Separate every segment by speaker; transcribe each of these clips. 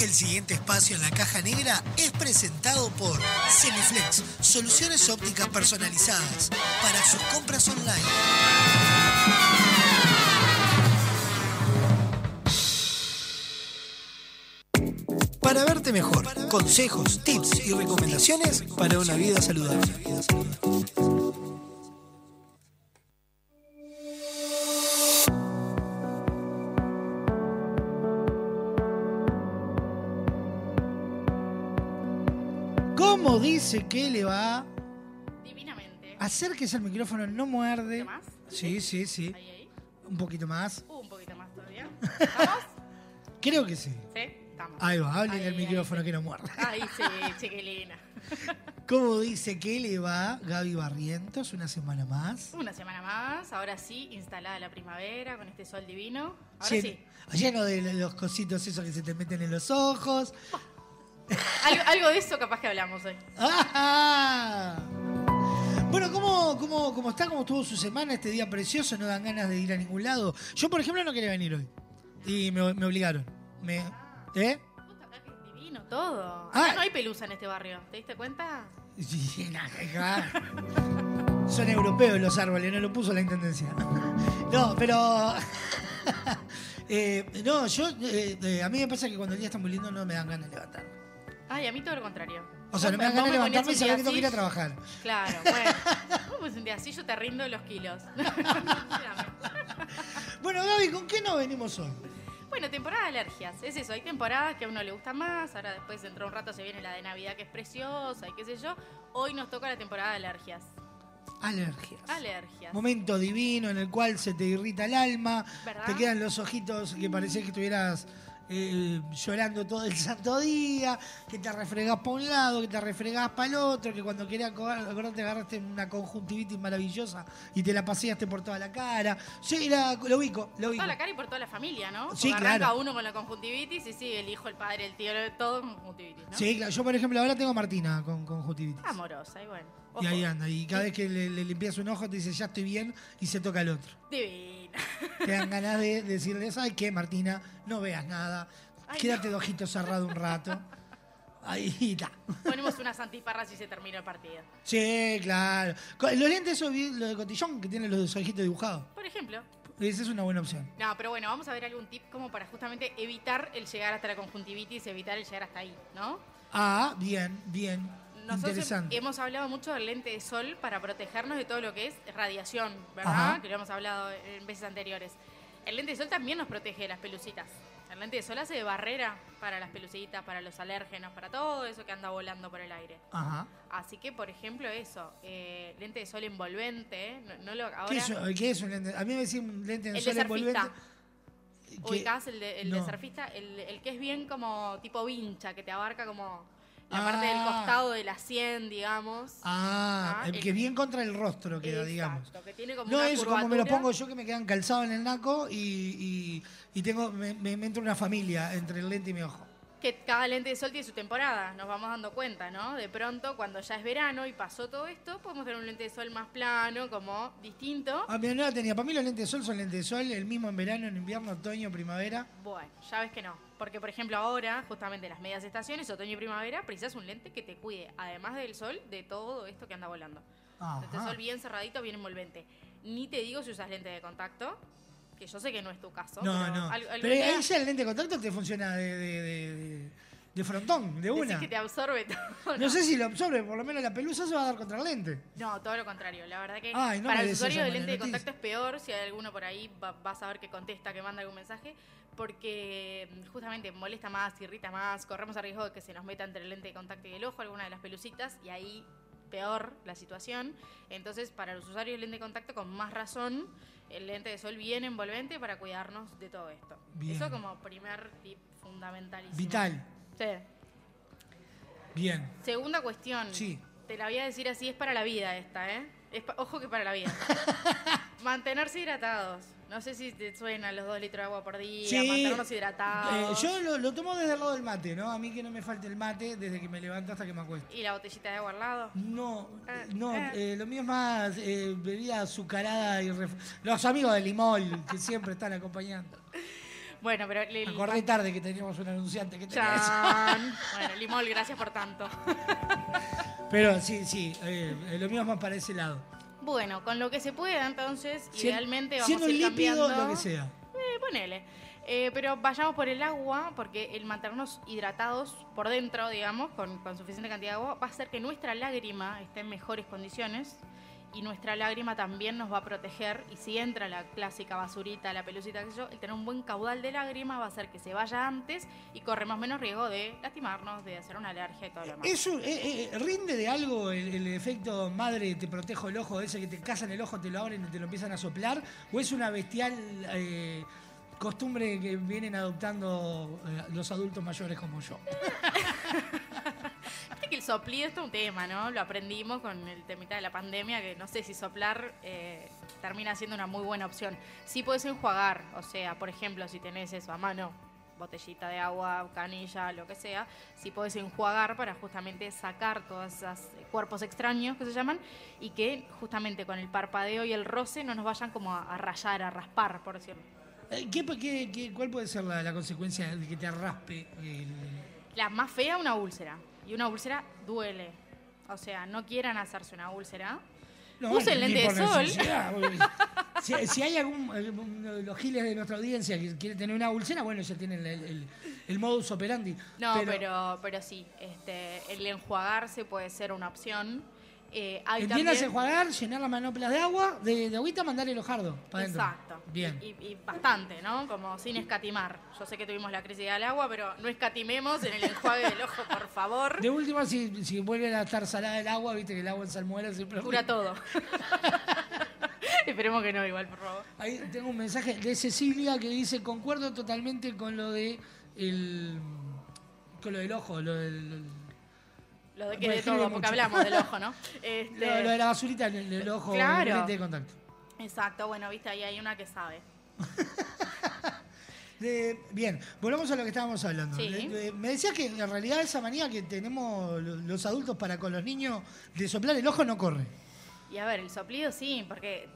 Speaker 1: El siguiente espacio en la caja negra es presentado por Semiflex, soluciones ópticas personalizadas para sus compras online. Para verte mejor, consejos, tips y recomendaciones para una vida saludable.
Speaker 2: ¿Cómo dice que le va?
Speaker 3: Divinamente.
Speaker 2: Acérquese al micrófono, no muerde.
Speaker 3: ¿Un poquito más?
Speaker 2: Sí, sí, sí.
Speaker 3: Ahí, ahí.
Speaker 2: Un poquito más.
Speaker 3: Uh, un poquito más todavía. ¿Vamos?
Speaker 2: Creo que sí.
Speaker 3: ¿Sí? Estamos.
Speaker 2: Ahí va, hable en
Speaker 3: Ahí,
Speaker 2: el
Speaker 3: ahí,
Speaker 2: micrófono
Speaker 3: ahí.
Speaker 2: que no muerde.
Speaker 3: Ay, sí, chiquilina.
Speaker 2: ¿Cómo dice que le va Gaby Barrientos una semana más?
Speaker 3: Una semana más, ahora sí, instalada la primavera con este sol divino. Ahora
Speaker 2: Llen-
Speaker 3: sí.
Speaker 2: Lleno de los cositos esos que se te meten en los ojos.
Speaker 3: Algo, algo de eso capaz que hablamos hoy.
Speaker 2: ¡Ah! Bueno, ¿cómo, cómo, cómo está? ¿Cómo estuvo su semana? Este día precioso, no dan ganas de ir a ningún lado. Yo, por ejemplo, no quería venir hoy. Y me, me obligaron. Me, ¿Eh?
Speaker 3: Justo acá que es divino todo.
Speaker 2: Ah.
Speaker 3: No hay pelusa en este barrio, ¿te diste cuenta?
Speaker 2: Sí, nada, hija. Son europeos los árboles, no lo puso la intendencia. No, pero. eh, no, yo. eh, eh, a mí me pasa que cuando el día está muy lindo no me dan ganas de levantarme.
Speaker 3: Ay, a mí todo lo contrario.
Speaker 2: O sea, no me dan ganas de levantarme y saber que tengo que ir a trabajar.
Speaker 3: Claro, bueno. Vos me día así, yo te rindo los kilos.
Speaker 2: Bueno, Gaby, ¿con qué nos venimos hoy?
Speaker 3: Bueno, temporada de alergias. Es eso, hay temporadas que a uno le gusta más, ahora después dentro de un rato se viene la de Navidad que es preciosa y qué sé yo. Hoy nos toca la temporada de alergias.
Speaker 2: Alergias.
Speaker 3: Alergias.
Speaker 2: Momento divino en el cual se te irrita el alma,
Speaker 3: ¿Verdad?
Speaker 2: te quedan los ojitos que parecía que estuvieras eh, llorando todo el santo día, que te refregás para un lado, que te refregás para el otro, que cuando querías acordarte te agarraste una conjuntivitis maravillosa y te la paseaste por toda la cara. Sí, la- lo ubico, lo ubico.
Speaker 3: Toda la cara y por toda la familia, ¿no?
Speaker 2: Sí,
Speaker 3: Porque arranca
Speaker 2: claro.
Speaker 3: uno con la conjuntivitis y sigue el hijo, el padre, el tío, todo con conjuntivitis, ¿no?
Speaker 2: Sí, claro. Yo, por ejemplo, ahora tengo a Martina con conjuntivitis.
Speaker 3: Amorosa, y bueno.
Speaker 2: Y ahí anda. Y cada vez que le, le limpias un ojo te dice, ya estoy bien, y se toca el otro.
Speaker 3: Divina.
Speaker 2: Te dan ganas de decirle, ¿sabes qué, Martina? No veas nada.
Speaker 3: Ay,
Speaker 2: Quédate de ojito cerrado un rato. Ahí está.
Speaker 3: Ponemos unas antiparras y se termina el partido.
Speaker 2: Sí, claro. Los lentes esos, vi- lo de cotillón, que tienen los ojitos dibujados.
Speaker 3: Por ejemplo.
Speaker 2: Esa es una buena opción.
Speaker 3: No, pero bueno, vamos a ver algún tip como para justamente evitar el llegar hasta la conjuntivitis, evitar el llegar hasta ahí, ¿no?
Speaker 2: Ah, bien, bien.
Speaker 3: Nosotros hemos hablado mucho del lente de sol para protegernos de todo lo que es radiación, ¿verdad?
Speaker 2: Ajá.
Speaker 3: Que lo hemos hablado en veces anteriores. El lente de sol también nos protege de las pelucitas. El lente de sol hace de barrera para las pelucitas, para los alérgenos, para todo eso que anda volando por el aire.
Speaker 2: Ajá.
Speaker 3: Así que, por ejemplo, eso, eh, lente de sol envolvente, no, no lo, ahora...
Speaker 2: ¿Qué, es, ¿Qué es un lente? A mí me decía un lente de
Speaker 3: El
Speaker 2: sol
Speaker 3: de
Speaker 2: envolvente.
Speaker 3: ubicás el de, el de
Speaker 2: no.
Speaker 3: surfista, el, el que es bien como tipo vincha, que te abarca como la parte del
Speaker 2: Ah.
Speaker 3: costado de la sien, digamos.
Speaker 2: Ah,
Speaker 3: Ah,
Speaker 2: el que bien contra el rostro queda,
Speaker 3: Exacto,
Speaker 2: digamos.
Speaker 3: que tiene como
Speaker 2: No es como me lo pongo yo que me quedan calzados en el naco y, y- y tengo me, me, me entra una familia entre el lente y mi ojo.
Speaker 3: Que cada lente de sol tiene su temporada, nos vamos dando cuenta, ¿no? De pronto, cuando ya es verano y pasó todo esto, podemos tener un lente de sol más plano, como distinto.
Speaker 2: Ah, mira, no la tenía. Para mí los lentes de sol son lentes de sol, el mismo en verano, en invierno, otoño, primavera.
Speaker 3: Bueno, ya ves que no. Porque, por ejemplo, ahora, justamente las medias estaciones, otoño y primavera, precisas un lente que te cuide, además del sol, de todo esto que anda volando.
Speaker 2: Ajá.
Speaker 3: Lente de sol bien cerradito, bien envolvente. Ni te digo si usas lente de contacto, que yo sé que no es tu caso.
Speaker 2: No,
Speaker 3: pero
Speaker 2: no. Pero ahí ya el lente de contacto te funciona de, de, de- de- de frontón, de
Speaker 3: decís
Speaker 2: una.
Speaker 3: que te absorbe todo.
Speaker 2: No sé si lo absorbe, por lo menos la pelusa se va a dar contra el lente.
Speaker 3: No, todo lo contrario. La verdad que
Speaker 2: Ay, no
Speaker 3: para
Speaker 2: me
Speaker 3: los
Speaker 2: des
Speaker 3: usuarios
Speaker 2: esa
Speaker 3: de
Speaker 2: mala
Speaker 3: lente de contacto es peor. Si hay alguno por ahí, va- vas a ver que contesta, que manda algún mensaje. Porque mm, justamente molesta más, irrita más. Corremos el riesgo de que se nos meta entre el lente de contacto y el ojo alguna de las pelucitas. Y ahí peor la situación. Entonces, para los usuarios de lente de contacto, con más razón, el lente de sol bien envolvente para cuidarnos de todo esto.
Speaker 2: Bien.
Speaker 3: Eso como primer tip fundamentalísimo.
Speaker 2: Vital.
Speaker 3: Sí.
Speaker 2: Bien.
Speaker 3: Segunda cuestión.
Speaker 2: Sí.
Speaker 3: Te la voy a decir así, es para la vida esta, ¿eh? Es ojo que para la vida. Mantenerse hidratados. No sé si te suenan los dos litros de agua por día,
Speaker 2: Sí.
Speaker 3: mantenernos
Speaker 2: Eh,
Speaker 3: hidratados.
Speaker 2: yo lo, lo tomo desde el lado del mate, ¿no? A mí que no me falte el mate desde que me levanto hasta que me acuesto.
Speaker 3: Y la botellita de agua al lado.
Speaker 2: No,
Speaker 3: Eh,
Speaker 2: no,
Speaker 3: eh.
Speaker 2: eh, lo mío es más bebida azucarada y ref- los amigos de limón que siempre están acompañando.
Speaker 3: Bueno, pero... el-
Speaker 2: acordé tarde que teníamos un anunciante que tenía.
Speaker 3: Bueno, Limol, gracias por tanto.
Speaker 2: Pero sí, sí, eh, lo mío es más para ese lado.
Speaker 3: Bueno, con lo que se pueda, entonces, idealmente vamos
Speaker 2: Siendo
Speaker 3: a ir
Speaker 2: líquido,
Speaker 3: cambiando.
Speaker 2: lo que sea.
Speaker 3: Eh, ponele. Eh, pero vayamos por el agua, porque el mantenernos hidratados por dentro, digamos, con, con suficiente cantidad de agua, va a hacer que nuestra lágrima esté en mejores condiciones y nuestra lágrima también nos va a proteger. Y si entra la clásica basurita, la pelucita, que yo, el tener un buen caudal de lágrima va a hacer que se vaya antes y corremos menos riesgo de lastimarnos, de hacer una alergia y todo lo demás.
Speaker 2: ¿Eso eh, eh, rinde de algo el, el efecto madre te protejo el ojo, ese que te casan el ojo, te lo abren y te lo empiezan a soplar? ¿O es una bestial eh, costumbre que vienen adoptando eh, los adultos mayores como yo?
Speaker 3: El soplido esto es un tema, ¿no? Lo aprendimos con el temita de la pandemia, que no sé si soplar eh, termina siendo una muy buena opción. Sí puedes enjuagar, o sea, por ejemplo, si tenés eso a mano, botellita de agua, canilla, lo que sea, sí puedes enjuagar para justamente sacar todos esos cuerpos extraños que se llaman y que justamente con el parpadeo y el roce no nos vayan como a, a rayar, a raspar, por decirlo.
Speaker 2: Eh, ¿qué, qué- qué- cuál puede ser la, la consecuencia de que te raspe el,
Speaker 3: La más fea, una úlcera. Y una úlcera duele. O sea, no quieran hacerse una úlcera.
Speaker 2: No,
Speaker 3: Usen lente de sol.
Speaker 2: Si, si hay algún, los giles de nuestra audiencia que quiere tener una úlcera, bueno, ya tienen el, el- el modus operandi.
Speaker 3: No, pero, pero, sí, este, el enjuagarse puede ser una opción. Eh, hay
Speaker 2: Entiendas
Speaker 3: también-
Speaker 2: enjuagar, llenar las manoplas de agua, de, de agüita, mandarle el ojardo para adentro.
Speaker 3: Exacto.
Speaker 2: Bien.
Speaker 3: Y, y bastante, ¿no? Como sin escatimar. Yo sé que tuvimos la crisis del agua, pero no escatimemos en el enjuague del ojo, por favor.
Speaker 2: De última, si, si vuelve a estar salada el agua, viste que el agua en salmuera siempre...
Speaker 3: Cura todo. Esperemos que no, igual, por favor.
Speaker 2: Ahí tengo un mensaje de Cecilia que dice, concuerdo totalmente con lo de el, con lo del ojo, lo del...
Speaker 3: Lo de que de todo, porque hablamos del ojo, ¿no? Este,
Speaker 2: Lo, lo de la basurita en el, el ojo,
Speaker 3: Claro.
Speaker 2: el de contacto.
Speaker 3: Exacto, bueno, viste, ahí hay una que sabe.
Speaker 2: De- bien, volvamos a lo que estábamos hablando.
Speaker 3: Sí.
Speaker 2: De- me decías que en realidad esa manía que tenemos lo- los adultos para con los niños de soplar el ojo no corre.
Speaker 3: Y a ver, el soplido sí, porque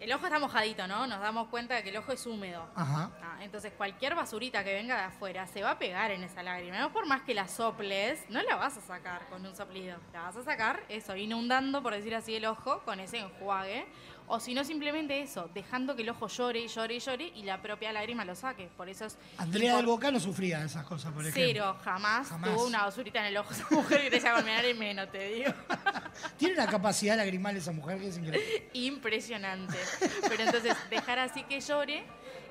Speaker 3: el ojo está mojadito, ¿no? Nos damos cuenta de que el ojo es húmedo.
Speaker 2: Ajá.
Speaker 3: Ah, entonces cualquier basurita que venga de afuera se va a pegar en esa lágrima. No por más que la soples, no la vas a sacar con un soplido. La vas a sacar, eso, inundando, por decir así, el ojo con ese enjuague. O si no, simplemente eso, dejando que el ojo llore y llore y llore y la propia lágrima lo saque. Por eso es...
Speaker 2: Andrea del Boca no sufría de esas cosas, por ejemplo.
Speaker 3: Cero, jamás,
Speaker 2: Jamás.
Speaker 3: tuvo una basurita en el ojo esa mujer que te llama en menos, te digo.
Speaker 2: Tiene una capacidad lagrimal esa mujer que es increíble.
Speaker 3: Impresionante. Pero entonces, dejar así que llore.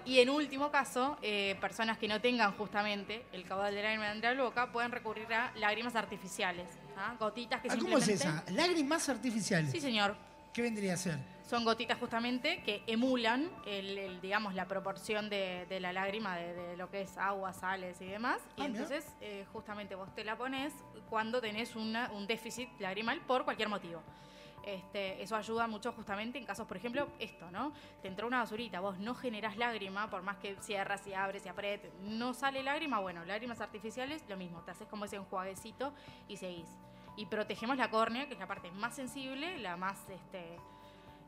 Speaker 3: Y en último caso, eh, personas que no tengan justamente el caudal de lágrima de la boca pueden recurrir a lágrimas artificiales. ¿ah? Gotitas que
Speaker 2: Ah, ¿Cómo es esa? Lágrimas artificiales.
Speaker 3: Sí, señor.
Speaker 2: ¿Qué vendría a ser?
Speaker 3: Son gotitas justamente que emulan, el, el, digamos, la proporción de, de la lágrima, de, de lo que es agua, sales y demás.
Speaker 2: Ah,
Speaker 3: entonces, eh, justamente vos te la pones cuando tenés una- un déficit lagrimal por cualquier motivo. Este, eso ayuda mucho justamente en casos, por ejemplo, esto, ¿no? Te entró una basurita, vos no generás lágrima, por más que cierras y abres y aprietes, no sale lágrima, bueno, lágrimas artificiales, lo mismo, te haces como ese enjuaguecito y seguís. Y protegemos la córnea, que es la parte más sensible, la más, este,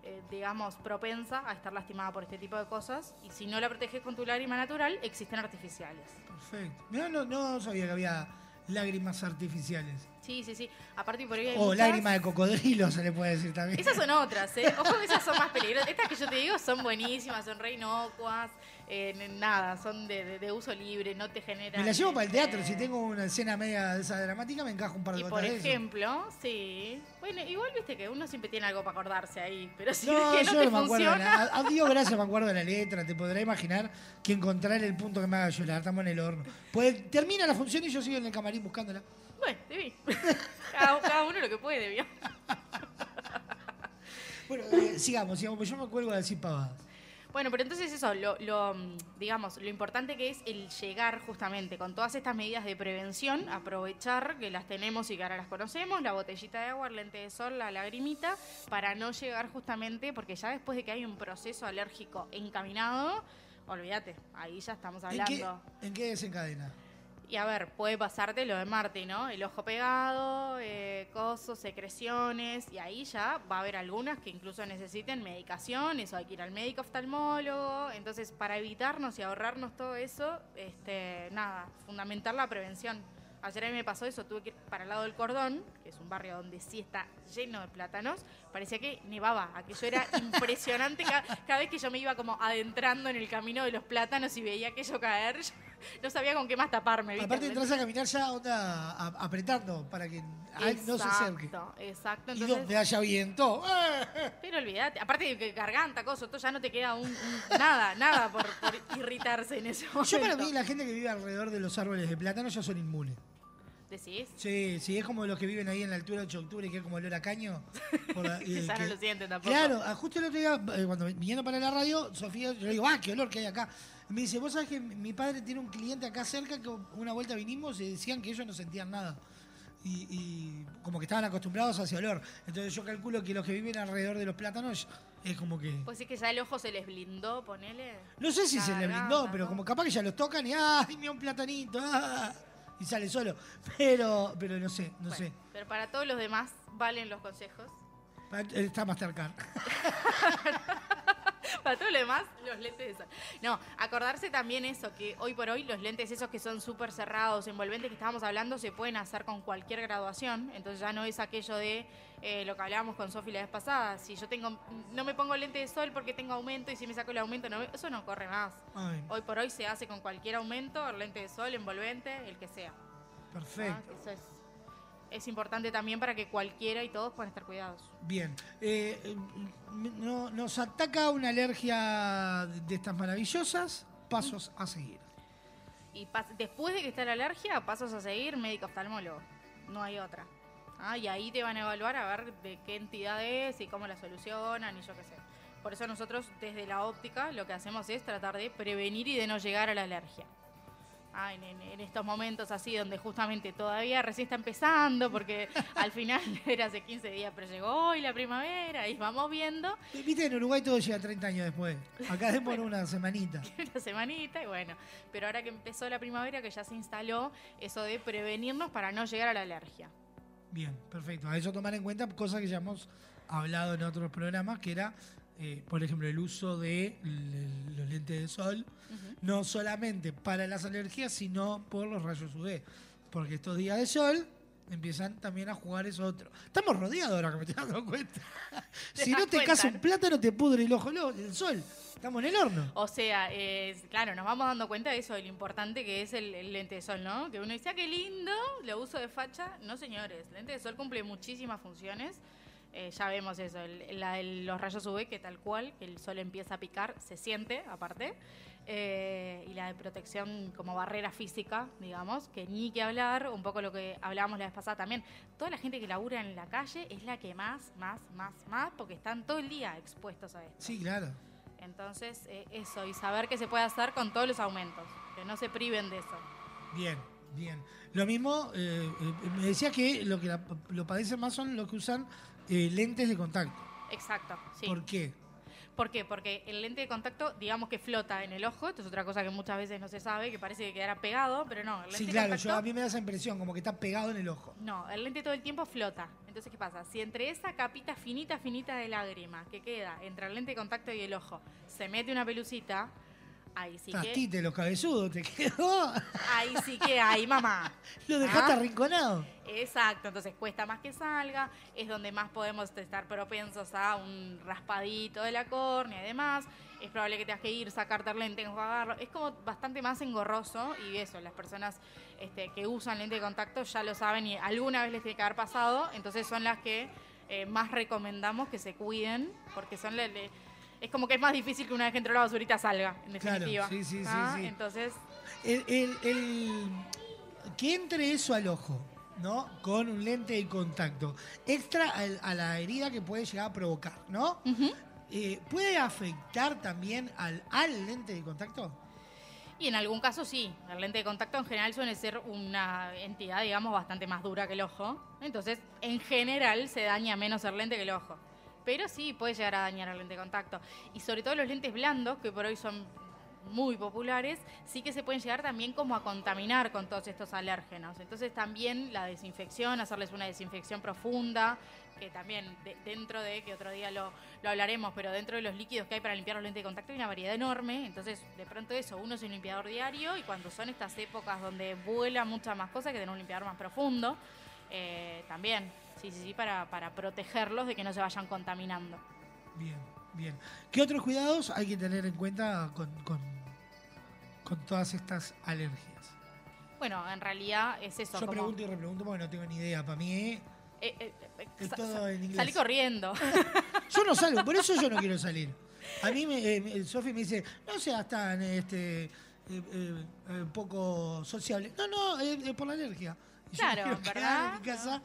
Speaker 3: eh, digamos, propensa a estar lastimada por este tipo de cosas. Y si no la proteges con tu lágrima natural, existen artificiales.
Speaker 2: Perfecto. Mirá, no, no sabía que había lágrimas artificiales.
Speaker 3: Sí, sí, sí. Aparte por ahí hay
Speaker 2: O
Speaker 3: muchas-
Speaker 2: lágrima de cocodrilo se le puede decir también.
Speaker 3: Esas son otras, ¿eh? Ojo que esas son más peligrosas. Estas que yo te digo son buenísimas, son re inocuas, eh, n- nada, son de, de- de uso libre, no te generan...
Speaker 2: Me la llevo para el teatro.
Speaker 3: este,
Speaker 2: Si tengo una escena media de esa dramática, me encajo un par de
Speaker 3: Y
Speaker 2: gotas
Speaker 3: por
Speaker 2: de eso.
Speaker 3: ejemplo, sí. Bueno, igual viste que uno siempre tiene algo para acordarse ahí, pero si
Speaker 2: No,
Speaker 3: es que
Speaker 2: yo
Speaker 3: no te
Speaker 2: me acuerdo. de
Speaker 3: funciona...
Speaker 2: la- A, a Dios gracias me acuerdo de la letra. Te podrá imaginar que encontrar el punto que me haga llorar. Estamos en el horno. Pues termina la función y yo sigo en el camarín buscándola.
Speaker 3: Bueno, cada, cada uno lo que puede, ¿vio?
Speaker 2: Bueno, eh, sigamos, sigamos, pues yo me cuelgo de decir pavadas.
Speaker 3: Bueno, pero entonces eso, lo, lo, mm, digamos, lo importante que es el llegar justamente con todas estas medidas de prevención, aprovechar que las tenemos y que ahora las conocemos, la botellita de agua, el lente de sol, la lagrimita, para no llegar justamente, porque ya después de que hay un proceso alérgico encaminado, olvídate, ahí ya estamos
Speaker 2: ¿En qué,
Speaker 3: hablando.
Speaker 2: ¿En qué desencadena?
Speaker 3: Y a ver, puede pasarte lo de Marty, ¿no? El ojo pegado, eh, cosos, secreciones, y ahí ya va a haber algunas que incluso necesiten medicación, eso hay que ir al médico oftalmólogo. Entonces, para evitarnos y ahorrarnos todo eso, este, nada, fundamental la prevención. Ayer a mí me pasó eso, tuve que ir para el lado del cordón, que es un barrio donde sí está lleno de plátanos, parecía que nevaba, aquello era impresionante, cada, cada vez que yo me iba como adentrando en el camino de los plátanos y veía aquello caer, yo no sabía con qué más taparme. ¿viste?
Speaker 2: Aparte entras a caminar ya onda a- apretando para que no se acerque.
Speaker 3: Exacto, exacto.
Speaker 2: Y
Speaker 3: Entonces,
Speaker 2: donde haya viento.
Speaker 3: pero olvídate, aparte de que garganta, cosa, todo ya no te queda un, un- nada, nada por, por irritarse en ese momento.
Speaker 2: Yo para mí la gente que vive alrededor de los árboles de plátano ya son inmunes.
Speaker 3: ¿Decís?
Speaker 2: Sí, sí, es como los que viven ahí en la altura de 8 de octubre, que es como olor a caño. Por la- eh,
Speaker 3: no lo sienten tampoco.
Speaker 2: Claro, ah, justo el otro día, eh, cuando viniendo para la radio, Sofía, yo le digo, ah, qué olor que hay acá. Me dice, vos sabés que mi padre tiene un cliente acá cerca que una vuelta vinimos y decían que ellos no sentían nada. Y, y como que estaban acostumbrados a ese olor. Entonces yo calculo que los que viven alrededor de los plátanos es como que...
Speaker 3: Pues sí que ya el ojo se les blindó, ponele.
Speaker 2: No sé si se le
Speaker 3: garganta,
Speaker 2: brindó, pero
Speaker 3: ¿no?
Speaker 2: como capaz que ya los tocan y ¡ay, mira un platanito! ah", y sale solo. Pero, pero no sé, no
Speaker 3: Bueno,
Speaker 2: sé.
Speaker 3: Pero para todos los demás valen los consejos.
Speaker 2: Está Mastercard.
Speaker 3: Para todo lo demás, los lentes de sol. No, acordarse también eso, que hoy por hoy los lentes esos que son súper cerrados, envolventes que estábamos hablando, se pueden hacer con cualquier graduación. Entonces ya no es aquello de eh, lo que hablábamos con Sofi la vez pasada. Si yo tengo, no me pongo lente de sol porque tengo aumento y si me saco el aumento, no, eso no corre más.
Speaker 2: Ay,
Speaker 3: Hoy por hoy se hace con cualquier aumento, el lente de sol, envolvente, el que sea. ¿no?
Speaker 2: perfecto.
Speaker 3: Eso es, es importante también para que cualquiera y todos puedan estar cuidados.
Speaker 2: Bien. Eh, eh, no- nos ataca una alergia de estas maravillosas. Pasos a seguir.
Speaker 3: Y pas- después de que está la alergia, pasos a seguir médico oftalmólogo. No hay otra. Ah, y ahí te van a evaluar a ver de qué entidad es y cómo la solucionan y yo qué sé. Por eso nosotros desde la óptica lo que hacemos es tratar de prevenir y de no llegar a la alergia. Ah, en, estos momentos así donde justamente todavía recién está empezando, porque al final era hace 15 días, pero llegó hoy la primavera y vamos viendo
Speaker 2: Viste, en Uruguay todo llega 30 años después. Acá demora una semanita.
Speaker 3: una semanita y bueno, pero ahora que empezó la primavera que ya se instaló eso de prevenirnos para no llegar a la alergia.
Speaker 2: Bien, perfecto. A eso tomar en cuenta cosas que ya hemos hablado en otros programas, que era, eh, por ejemplo, el uso de los lentes de sol, no solamente para las alergias, sino por los rayos UV. Porque estos días de sol empiezan también a jugar eso otro. Estamos rodeados ahora que me estoy dando cuenta. Si no te
Speaker 3: cuenta,
Speaker 2: casa un
Speaker 3: ¿no?
Speaker 2: plátano, te pudre el ojo el sol. Estamos en el horno.
Speaker 3: O sea, es- claro, nos vamos dando cuenta de eso, de lo importante que es el, el lente de sol, ¿no? Que uno dice, ah, qué lindo, lo uso de facha. No, señores, el lente de sol cumple muchísimas funciones. Eh, ya vemos eso, el- la- el- los rayos UV, que tal cual, que el sol empieza a picar, se siente aparte. Eh, y la de protección como barrera física, digamos, que ni que hablar, un poco lo que hablábamos la vez pasada también. Toda la gente que labura en la calle es la que más, más, más, más, porque están todo el día expuestos a esto.
Speaker 2: Sí, claro.
Speaker 3: Entonces, eh, eso, y saber qué se puede hacer con todos los aumentos, que no se priven de eso.
Speaker 2: Bien, bien. Lo mismo, eh, me decía que lo que la- lo padecen más son los que usan eh, lentes de contacto.
Speaker 3: Exacto, sí.
Speaker 2: ¿Por qué?
Speaker 3: ¿Por qué? Porque el lente de contacto, digamos que flota en el ojo, esto es otra cosa que muchas veces no se sabe, que parece que quedará pegado, pero no, el lente
Speaker 2: Sí,
Speaker 3: de
Speaker 2: claro,
Speaker 3: contacto...
Speaker 2: yo, a mí me da esa impresión, como que está pegado en el ojo.
Speaker 3: No, el lente todo el tiempo flota. Entonces, ¿qué pasa? Si entre esa capita finita, finita de lágrima que queda entre el lente de contacto y el ojo se mete una pelucita, ahí sí que...
Speaker 2: Tastite, los cabezudos, te quedó.
Speaker 3: Ahí sí que hay, mamá.
Speaker 2: Lo dejaste
Speaker 3: Ah.
Speaker 2: arrinconado.
Speaker 3: Exacto, entonces cuesta más que salga, es donde más podemos estar propensos a un raspadito de la córnea y demás. Es probable que tengas que ir, sacarte el lente, enjuagarlo. Es como bastante más engorroso y eso, las personas este, que usan lente de contacto ya lo saben y alguna vez les tiene que haber pasado, entonces son las que eh, más recomendamos que se cuiden porque son le- le- es como que es más difícil que una vez que entró la basurita salga, en definitiva.
Speaker 2: sí, sí, sí,
Speaker 3: Ah,
Speaker 2: sí.
Speaker 3: Entonces,
Speaker 2: El, el- el- que entre eso al ojo, ¿no? Con un lente de contacto. Extra al- a, la herida que puede llegar a provocar, ¿no? Eh, ¿Puede afectar también al, al lente de contacto?
Speaker 3: Y en algún caso sí, el lente de contacto en general suele ser una entidad, digamos, bastante más dura que el ojo. Entonces, en general se daña menos el lente que el ojo. Pero sí puede llegar a dañar el lente de contacto. Y sobre todo los lentes blandos, que por hoy son muy populares, sí que se pueden llegar también como a contaminar con todos estos alérgenos. Entonces también la desinfección, hacerles una desinfección profunda, que también dentro de, que otro día lo, lo, hablaremos, pero dentro de los líquidos que hay para limpiar los lentes de contacto hay una variedad enorme, entonces de pronto eso, uno es un limpiador diario y cuando son estas épocas donde vuela muchas más cosas que tener un limpiador más profundo, eh, también, sí, sí, sí, para, para protegerlos de que no se vayan contaminando.
Speaker 2: Bien, bien. ¿Qué otros cuidados hay que tener en cuenta con, con, todas estas alergias?
Speaker 3: Bueno, en realidad es eso.
Speaker 2: Yo pregunto y repregunto porque no tengo ni idea. Para mí
Speaker 3: eh, eh, es todo en inglés. Salí corriendo.
Speaker 2: yo no salgo, por eso yo no quiero salir. A mí, me, eh, Sofi me dice, no seas tan este, poco sociable. No, no, es por la alergia.
Speaker 3: claro, ¿verdad?
Speaker 2: en mi casa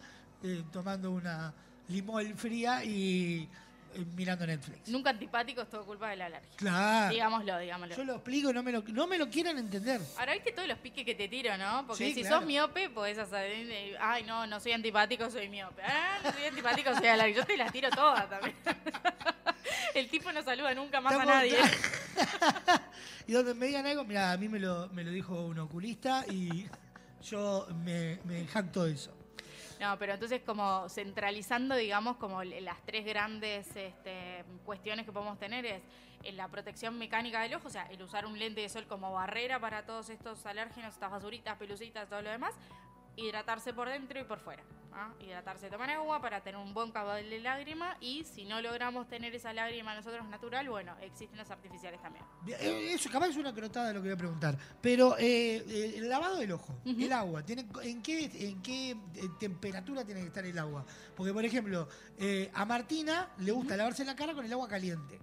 Speaker 2: tomando una limón fría y eh, mirando Netflix.
Speaker 3: Nunca antipático es todo culpa de la alergia.
Speaker 2: Claro.
Speaker 3: Digámoslo, digámoslo.
Speaker 2: Yo lo explico no me lo, no me lo quieren entender.
Speaker 3: Ahora viste todos los piques que te tiro, ¿no? Porque si sos miope, podés hacer. Eh, ay, no, no soy antipático, soy miope. Ah, no soy antipático, soy alérgico. Yo te las tiro todas también. El tipo no saluda nunca más a nadie.
Speaker 2: y donde me digan algo, mira, a mí me lo, me lo dijo un oculista y yo me, me jacto de eso.
Speaker 3: No, pero entonces como centralizando, digamos, como las tres grandes este, cuestiones que podemos tener es en la protección mecánica del ojo, o sea, el usar un lente de sol como barrera para todos estos alérgenos, estas basuritas, pelucitas, todo lo demás, hidratarse por dentro y por fuera. ¿Ah? Hidratarse, tomar agua para tener un buen cabal de lágrima y si no logramos tener esa lágrima nosotros natural, bueno, existen las artificiales también.
Speaker 2: Eh, eso capaz es una crotada de lo que voy a preguntar. Pero eh, eh, el lavado del ojo, el agua, ¿tiene, ¿en qué, en qué temperatura tiene que estar el agua? Porque, por ejemplo, a Martina le gusta lavarse la cara con el agua caliente.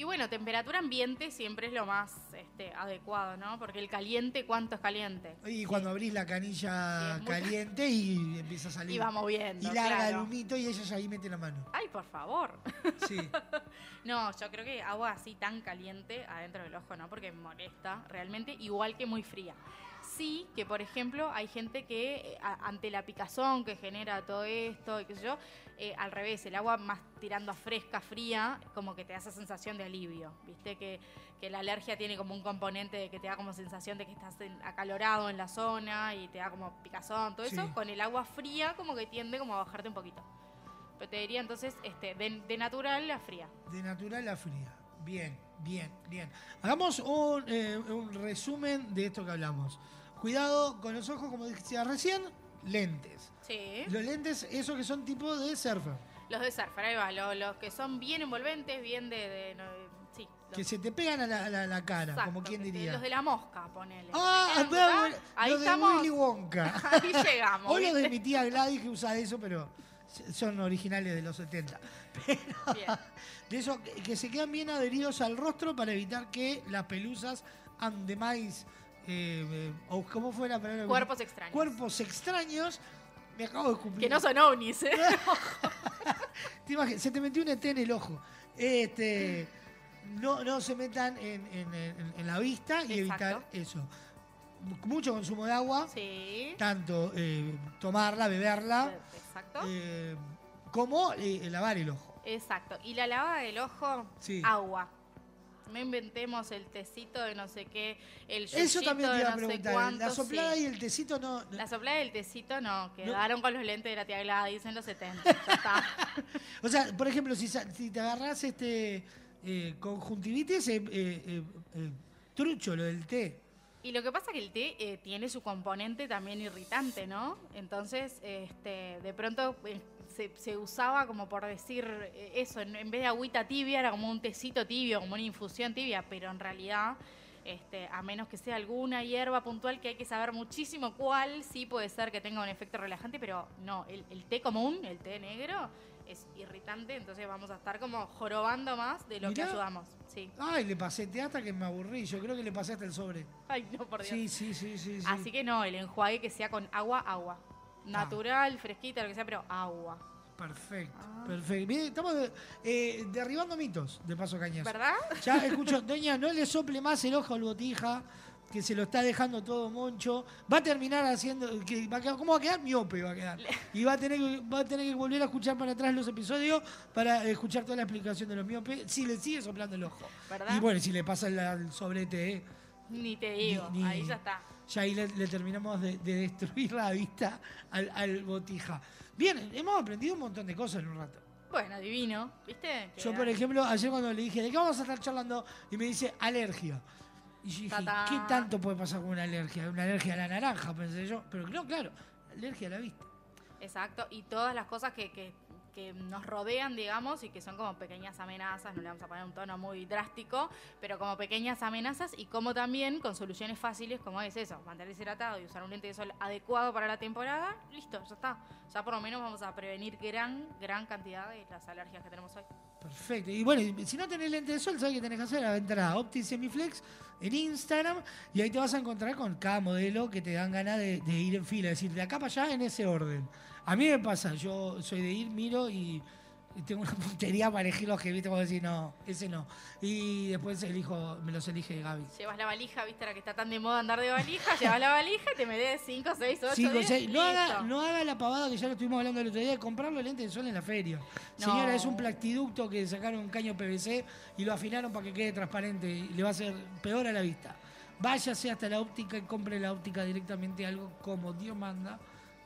Speaker 3: Y bueno, temperatura ambiente siempre es lo más este, adecuado, ¿no? Porque el caliente, ¿cuánto es caliente?
Speaker 2: Y cuando abrís la canilla caliente y empieza a salir.
Speaker 3: Y va moviendo.
Speaker 2: Y larga el humito y ella ya ahí mete la mano.
Speaker 3: Ay, por favor.
Speaker 2: Sí.
Speaker 3: no, yo creo que agua así tan caliente adentro del ojo, ¿no? Porque molesta realmente, igual que muy fría sí que, por ejemplo, hay gente que eh, ante la picazón que genera todo esto y qué sé yo, eh, al revés, el agua más tirando a fresca, fría, como que te da esa sensación de alivio, ¿viste? Que, la alergia tiene como un componente de que te da como sensación de que estás acalorado en la zona y te da como picazón, todo eso, con el agua fría como que tiende como a bajarte un poquito. Pero te diría entonces, este, de, natural a fría.
Speaker 2: De natural a fría. Bien, bien, bien. Hagamos un, eh, un resumen de esto que hablamos. Cuidado con los ojos, como decía recién, lentes.
Speaker 3: Sí.
Speaker 2: Los lentes, esos que son tipo de surfer.
Speaker 3: Los de surfer, ahí va. Los, que son bien envolventes, bien de. sí.
Speaker 2: Que se te pegan a la, cara, como quien diría.
Speaker 3: Los de la mosca, ponele.
Speaker 2: Ah, ahí los estamos. de Willy Wonka.
Speaker 3: Ahí llegamos.
Speaker 2: o los de mi tía Gladys que usa eso, pero son originales de los 70. Pero de esos que, se quedan bien adheridos al rostro para evitar que las pelusas andemáis eh, eh, o ¿cómo fue la palabra?
Speaker 3: Cuerpos extraños.
Speaker 2: Cuerpos extraños. Me acabo de cumplir.
Speaker 3: Que no son ovnis, ¿eh?
Speaker 2: te se te metió un ET en el ojo. Este, no, no se metan en, la vista y evitar eso. Mucho consumo de agua.
Speaker 3: Sí.
Speaker 2: Tanto eh, tomarla, beberla.
Speaker 3: Exacto.
Speaker 2: como lavar el ojo.
Speaker 3: Exacto. Y la lavada del ojo, agua no inventemos el tecito de no sé qué, el
Speaker 2: Eso también te iba a preguntar. la soplada y el tecito no,
Speaker 3: La soplada y el tecito no, quedaron con los lentes de la tía Gladys en los 70.
Speaker 2: o sea, por ejemplo, si, si te agarras este eh, conjuntivitis, eh, eh, trucho lo del té.
Speaker 3: Y lo que pasa es que el té tiene su componente también irritante, ¿no? Entonces, este, de pronto se, usaba como por decir eh, eso, en, vez de agüita tibia era como un tecito tibio, como una infusión tibia, pero en realidad, este, a menos que sea alguna hierba puntual que hay que saber muchísimo cuál, sí puede ser que tenga un efecto relajante, pero no, el, té común, el té negro, es irritante, entonces vamos a estar como jorobando más de lo que ayudamos. Sí.
Speaker 2: Ay, le pasé té hasta que me aburrí. Yo creo que le pasé hasta el sobre.
Speaker 3: Ay, no, por Dios.
Speaker 2: Sí, sí, sí, sí.
Speaker 3: Así que no, el enjuague que sea con agua, agua. Natural, fresquita, lo que sea, pero agua.
Speaker 2: Perfecto, ah. perfecto. estamos eh, derribando mitos de Paso Cañas.
Speaker 3: ¿Verdad?
Speaker 2: Ya escucho, doña, no le sople más el ojo al botija. que se lo está dejando todo moncho. Va a terminar haciendo. Que va a quedar- ¿Cómo va a quedar? Miope va a quedar. Y va a, tener que, va a tener que volver a escuchar para atrás los episodios para escuchar toda la explicación de los miopes. Si le sigue soplando el ojo.
Speaker 3: ¿Verdad?
Speaker 2: Y bueno, si le pasa el, el sobrete, eh,
Speaker 3: Ni te digo,
Speaker 2: Ni- ni-
Speaker 3: ahí ya está.
Speaker 2: Ya ahí le, le terminamos de, de destruir la vista al, al botija. Bien, hemos aprendido un montón de cosas en un rato.
Speaker 3: Bueno, divino, ¿viste?
Speaker 2: Yo, por ejemplo, ayer cuando le dije, ¿de qué vamos a estar charlando? Y me dice, alergia. Y yo dije. ¿qué tanto puede pasar con una alergia? Una alergia a la naranja, pensé yo. Pero no, claro, alergia a la vista.
Speaker 3: Exacto, y todas las cosas que, que, que nos rodean, digamos, y que son como pequeñas amenazas, no le vamos a poner un tono muy drástico, pero como pequeñas amenazas y como también con soluciones fáciles, como es eso, mantenerse hidratado y usar un lente de sol adecuado para la temporada, listo, ya está. Ya por lo menos vamos a prevenir gran, gran cantidad de las alergias que tenemos hoy.
Speaker 2: Perfecto. Y bueno, si no tenés lente de sol, ¿sabes qué tenés que hacer? Entrar a Opti Semiflex en Instagram y ahí te vas a encontrar con cada modelo que te dan ganas de, de ir en fila. Es decir, de acá para allá en ese orden. A mí me pasa, yo soy de ir, miro y, y tengo una puntería para elegir los que viste, como decir, no, ese no. Y después elijo, me los elige Gaby.
Speaker 3: Llevas la valija, viste, ahora que está tan de moda andar de valija, llevas la valija y te metes 5, 6, 8,
Speaker 2: 5,
Speaker 3: 10,
Speaker 2: 6. No haga, no haga la pavada que ya lo estuvimos hablando el otro día de comprar los lentes de sol en la feria.
Speaker 3: No.
Speaker 2: Señora, es un plastiducto que sacaron un caño PVC y lo afinaron para que quede transparente y le va a hacer peor a la vista. Váyase hasta la óptica y compre la óptica directamente algo como Dios manda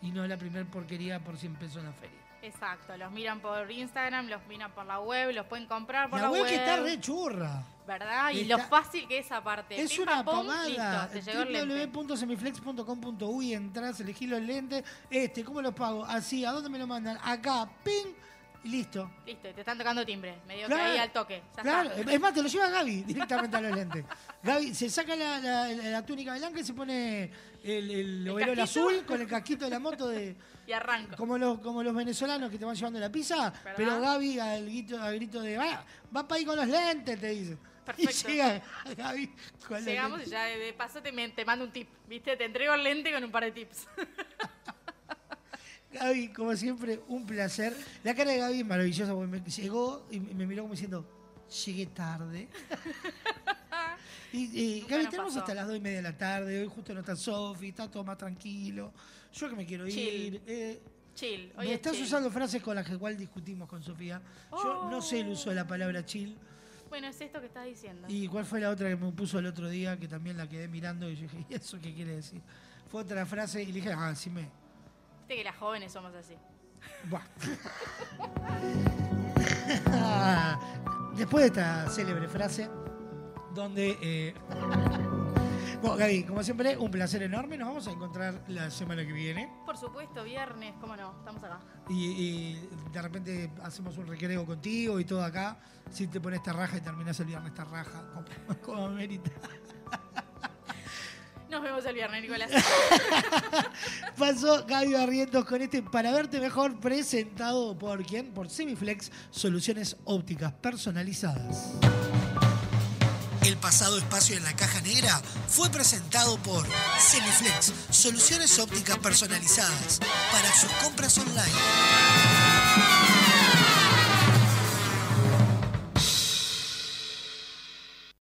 Speaker 2: y no la primer porquería por 100 pesos en la feria.
Speaker 3: Exacto, los miran por Instagram, los miran por la web, los pueden comprar por
Speaker 2: La
Speaker 3: la,
Speaker 2: web que está re churra.
Speaker 3: ¿Verdad? Y
Speaker 2: Está-
Speaker 3: lo fácil que es aparte.
Speaker 2: Es
Speaker 3: Pim,
Speaker 2: una
Speaker 3: pam, lente.
Speaker 2: www.semiflex.com.uy entras, elegís los lentes. Este, ¿cómo los pago? Así, ¿a dónde me lo mandan? Acá, ping, y listo.
Speaker 3: Listo, y te están tocando timbre. Medio
Speaker 2: Claro,
Speaker 3: que ahí al toque. Ya
Speaker 2: Claro,
Speaker 3: está.
Speaker 2: es más, te lo lleva Gaby directamente a los lentes. Gaby se saca la, la- la túnica blanca y se pone el, el
Speaker 3: casquito?
Speaker 2: azul con el casquito de la moto de.
Speaker 3: Y arranco.
Speaker 2: Como los, como los venezolanos que te van llevando la pizza, pero Gaby al grito, al grito de va, va para ahí con los lentes, te dice.
Speaker 3: Perfecto.
Speaker 2: Y llega Gaby con
Speaker 3: Llegamos y ya de, paso te, te mando un tip. ¿Viste? Te entrego el lente con un par de tips.
Speaker 2: Gaby, como siempre, un placer. La cara de Gaby es maravillosa porque me llegó y me miró como diciendo, llegué tarde. y y, Gaby, tenemos
Speaker 3: pasó.
Speaker 2: hasta las 2 y media de la tarde. Hoy justo no está Sofi, está todo más tranquilo. Yo que me quiero
Speaker 3: Chill.
Speaker 2: ir. eh,
Speaker 3: Chill. Hoy
Speaker 2: me
Speaker 3: es
Speaker 2: estás
Speaker 3: chill.
Speaker 2: usando frases con las que igual discutimos con Sofía. Yo no sé el uso de la palabra chill.
Speaker 3: Bueno, es esto que estás diciendo.
Speaker 2: ¿Y cuál fue la otra que me puso el otro día que también la quedé mirando y yo dije, ¿y eso qué quiere decir? Fue otra frase y le dije, ah, sí me.
Speaker 3: Viste que las jóvenes somos así.
Speaker 2: Buah. Después de esta célebre frase, donde... eh, Bueno, Gaby, como siempre, un placer enorme. Nos vamos a encontrar la semana que viene.
Speaker 3: Por supuesto, viernes, cómo no, estamos acá.
Speaker 2: Y, y de repente hacemos un recreo contigo y todo acá. Si te pones esta raja y terminas el viernes esta raja, como, como amerita.
Speaker 3: Nos vemos el viernes, Nicolás.
Speaker 2: Pasó Gaby Barrientos con este Para Verte Mejor presentado por quién? Por Semiflex, soluciones ópticas personalizadas.
Speaker 1: El pasado espacio en la caja negra fue presentado por Semiflex, soluciones ópticas personalizadas para sus compras online.